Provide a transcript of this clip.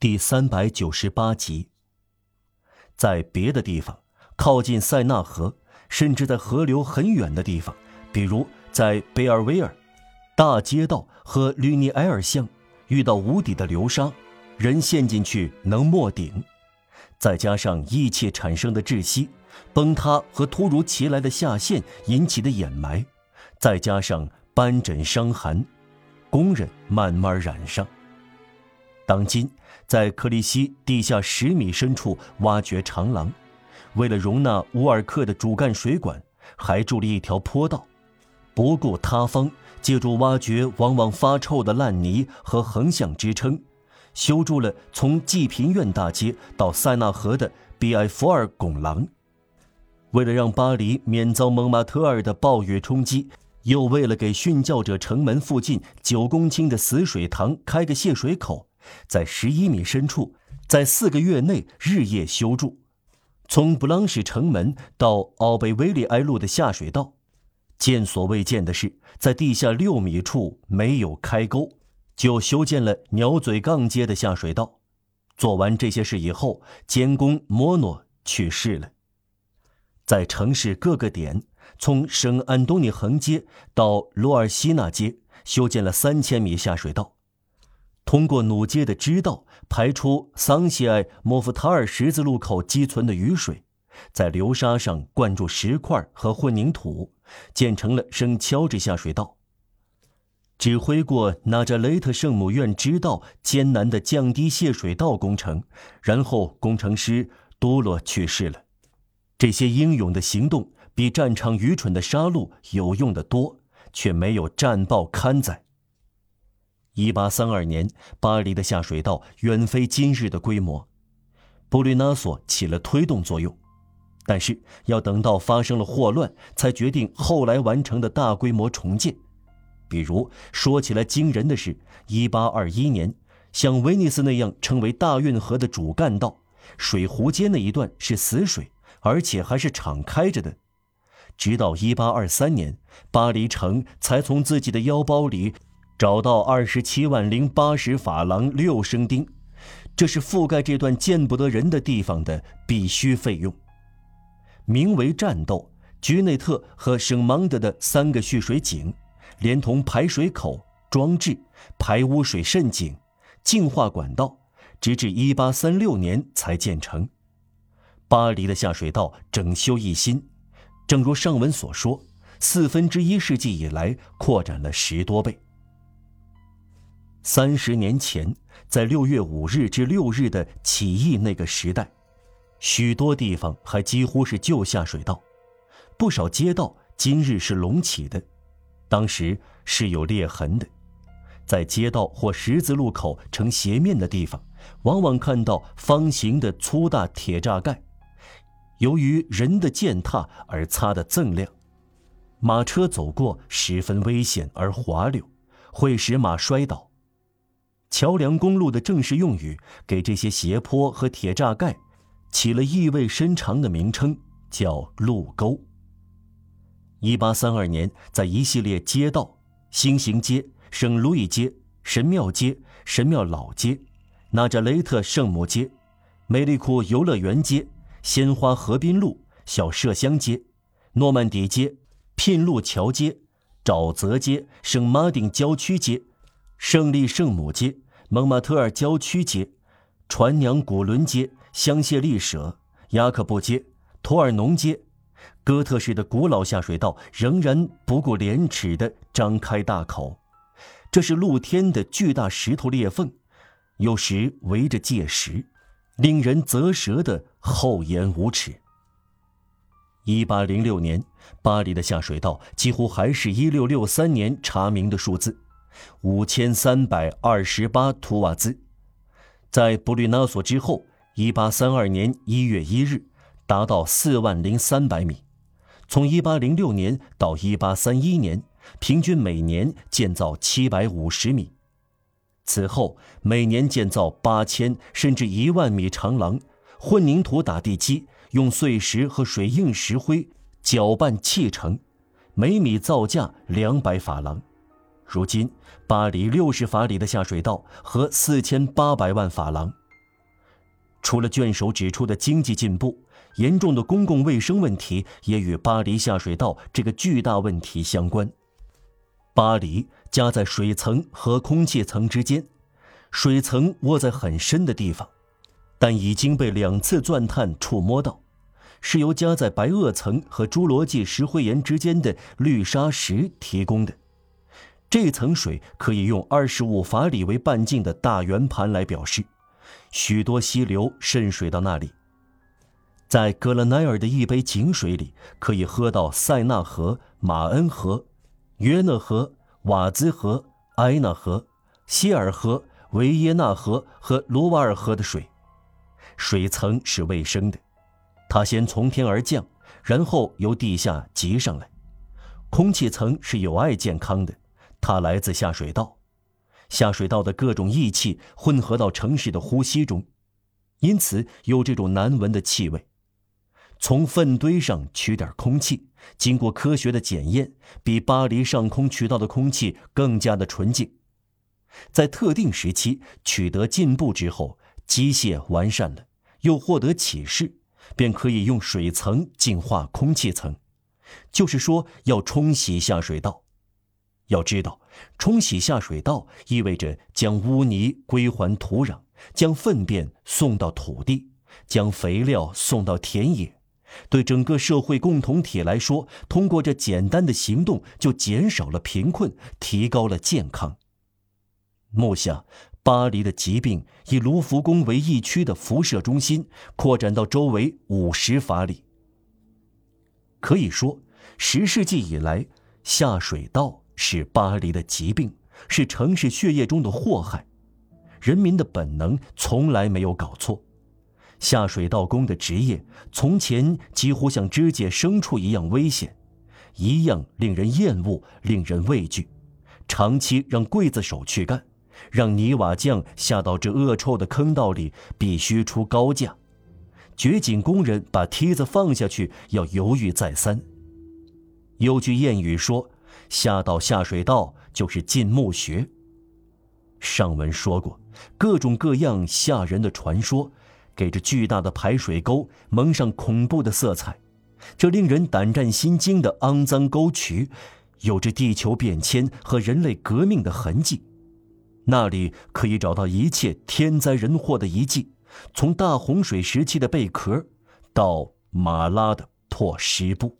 第三百九十八集。在别的地方，靠近塞纳河，甚至在河流很远的地方，比如在贝尔维尔，大街道和吕尼埃尔巷，遇到无底的流沙，人陷进去能没顶。再加上一切产生的窒息、崩塌和突如其来的下陷引起的掩埋，再加上斑疹伤寒，工人慢慢染上。当今，在克里希地下十米深处挖掘长廊，为了容纳乌尔克的主干水管，还筑了一条坡道，不顾塌方，借助挖掘往往发臭的烂泥和横向支撑。修筑了从济贫院大街到塞纳河的比埃弗尔拱廊，为了让巴黎免遭蒙马特尔的暴雨冲击，又为了给殉教者城门附近九公顷的死水塘开个泄水口，在十一米深处，在四个月内日夜修筑，从布朗什城门到奥贝维利埃路的下水道，见所未见的是，在地下六米处没有开沟。就修建了鸟嘴杠街的下水道。做完这些事以后，监工莫诺去世了。在城市各个点，从圣安东尼横街到罗尔西纳街，修建了三千米下水道，通过努街的支道排出桑谢埃莫夫塔尔十字路口积存的雨水，在流沙上灌注石块和混凝土，建成了圣乔治下水道。指挥过纳扎雷特圣母院支道艰难的降低泄水道工程，然后工程师多罗去世了。这些英勇的行动比战场愚蠢的杀戮有用的多，却没有战报刊载。一八三二年，巴黎的下水道远非今日的规模，布吕纳索起了推动作用，但是要等到发生了霍乱，才决定后来完成的大规模重建。比如说起来惊人的是一八二一年，像威尼斯那样称为大运河的主干道，水湖间那一段是死水，而且还是敞开着的。直到1823年，巴黎城才从自己的腰包里找到27万零八十法郎六升丁，这是覆盖这段见不得人的地方的必须费用。名为战斗，居内特和圣芒德的三个蓄水井。连同排水口装置、排污水渗井、净化管道，直至1836年才建成。巴黎的下水道整修一新，正如上文所说，四分之一世纪以来扩展了十多倍。三十年前，在六月五日至六日的起义那个时代，许多地方还几乎是旧下水道，不少街道今日是隆起的。当时是有裂痕的，在街道或十字路口呈斜面的地方，往往看到方形的粗大铁栅盖，由于人的践踏而擦得锃亮，马车走过十分危险而滑溜，会使马摔倒。桥梁公路的正式用语给这些斜坡和铁栅盖起了意味深长的名称，叫路沟。一八三二年，在一系列街道——星星街、圣路易街、神庙街、神庙老街、纳扎雷特圣母街、美丽库游乐园街、鲜花河滨路、小麝香街、诺曼底街、聘路桥街、沼泽街、圣马丁郊区街、胜利圣母街、蒙马特尔郊区街、船娘古伦街、香榭丽舍、雅克布街、托尔农街。哥特式的古老下水道仍然不顾廉耻地张开大口，这是露天的巨大石头裂缝，有时围着界石，令人啧舌的厚颜无耻。一八零六年，巴黎的下水道几乎还是一六六三年查明的数字，五千三百二十八图瓦兹，在布吕纳索之后，一八三二年一月一日，达到四万零三百米。从1806年到1831年，平均每年建造750米。此后，每年建造8000甚至1万米长廊，混凝土打地基用碎石和水硬石灰搅拌砌成，每米造价200法郎。如今，巴黎60法里的下水道和4800万法郎，除了卷首指出的经济进步，严重的公共卫生问题也与巴黎下水道这个巨大问题相关。巴黎夹在水层和空气层之间，水层窝在很深的地方，但已经被两次钻探触摸到，是由夹在白垩层和侏罗纪石灰岩之间的绿砂石提供的。这层水可以用二十五法里为半径的大圆盘来表示。许多溪流渗水到那里。在格勒奈尔的一杯井水里，可以喝到塞纳河、马恩河、约讷河、瓦兹河、埃纳河、希尔河、维耶纳河和罗瓦尔河的水。水层是卫生的，它先从天而降，然后由地下集上来。空气层是有碍健康的，它来自下水道。下水道的各种异气混合到城市的呼吸中，因此有这种难闻的气味。从粪堆上取点空气，经过科学的检验，比巴黎上空取到的空气更加的纯净。在特定时期取得进步之后，机械完善了，又获得启示，便可以用水层净化空气层，就是说要冲洗下水道。要知道，冲洗下水道意味着将污泥归还土壤，将粪便送到土地，将肥料送到田野。对整个社会共同体来说，通过这简单的行动，就减少了贫困，提高了健康。目下，巴黎的疾病以卢浮宫为疫区的辐射中心，扩展到周围五十法里。可以说，十世纪以来，下水道。是巴黎的疾病，是城市血液中的祸害。人民的本能从来没有搞错。下水道工的职业从前几乎像肢解牲畜一样危险，一样令人厌恶、令人畏惧。长期让刽子手去干，让泥瓦匠下到这恶臭的坑道里，必须出高价。掘井工人把梯子放下去要犹豫再三。有句谚语说。下到下水道就是进墓穴。上文说过，各种各样吓人的传说，给这巨大的排水沟蒙上恐怖的色彩。这令人胆战心惊的肮脏沟渠，有着地球变迁和人类革命的痕迹。那里可以找到一切天灾人祸的遗迹，从大洪水时期的贝壳，到马拉的破石布。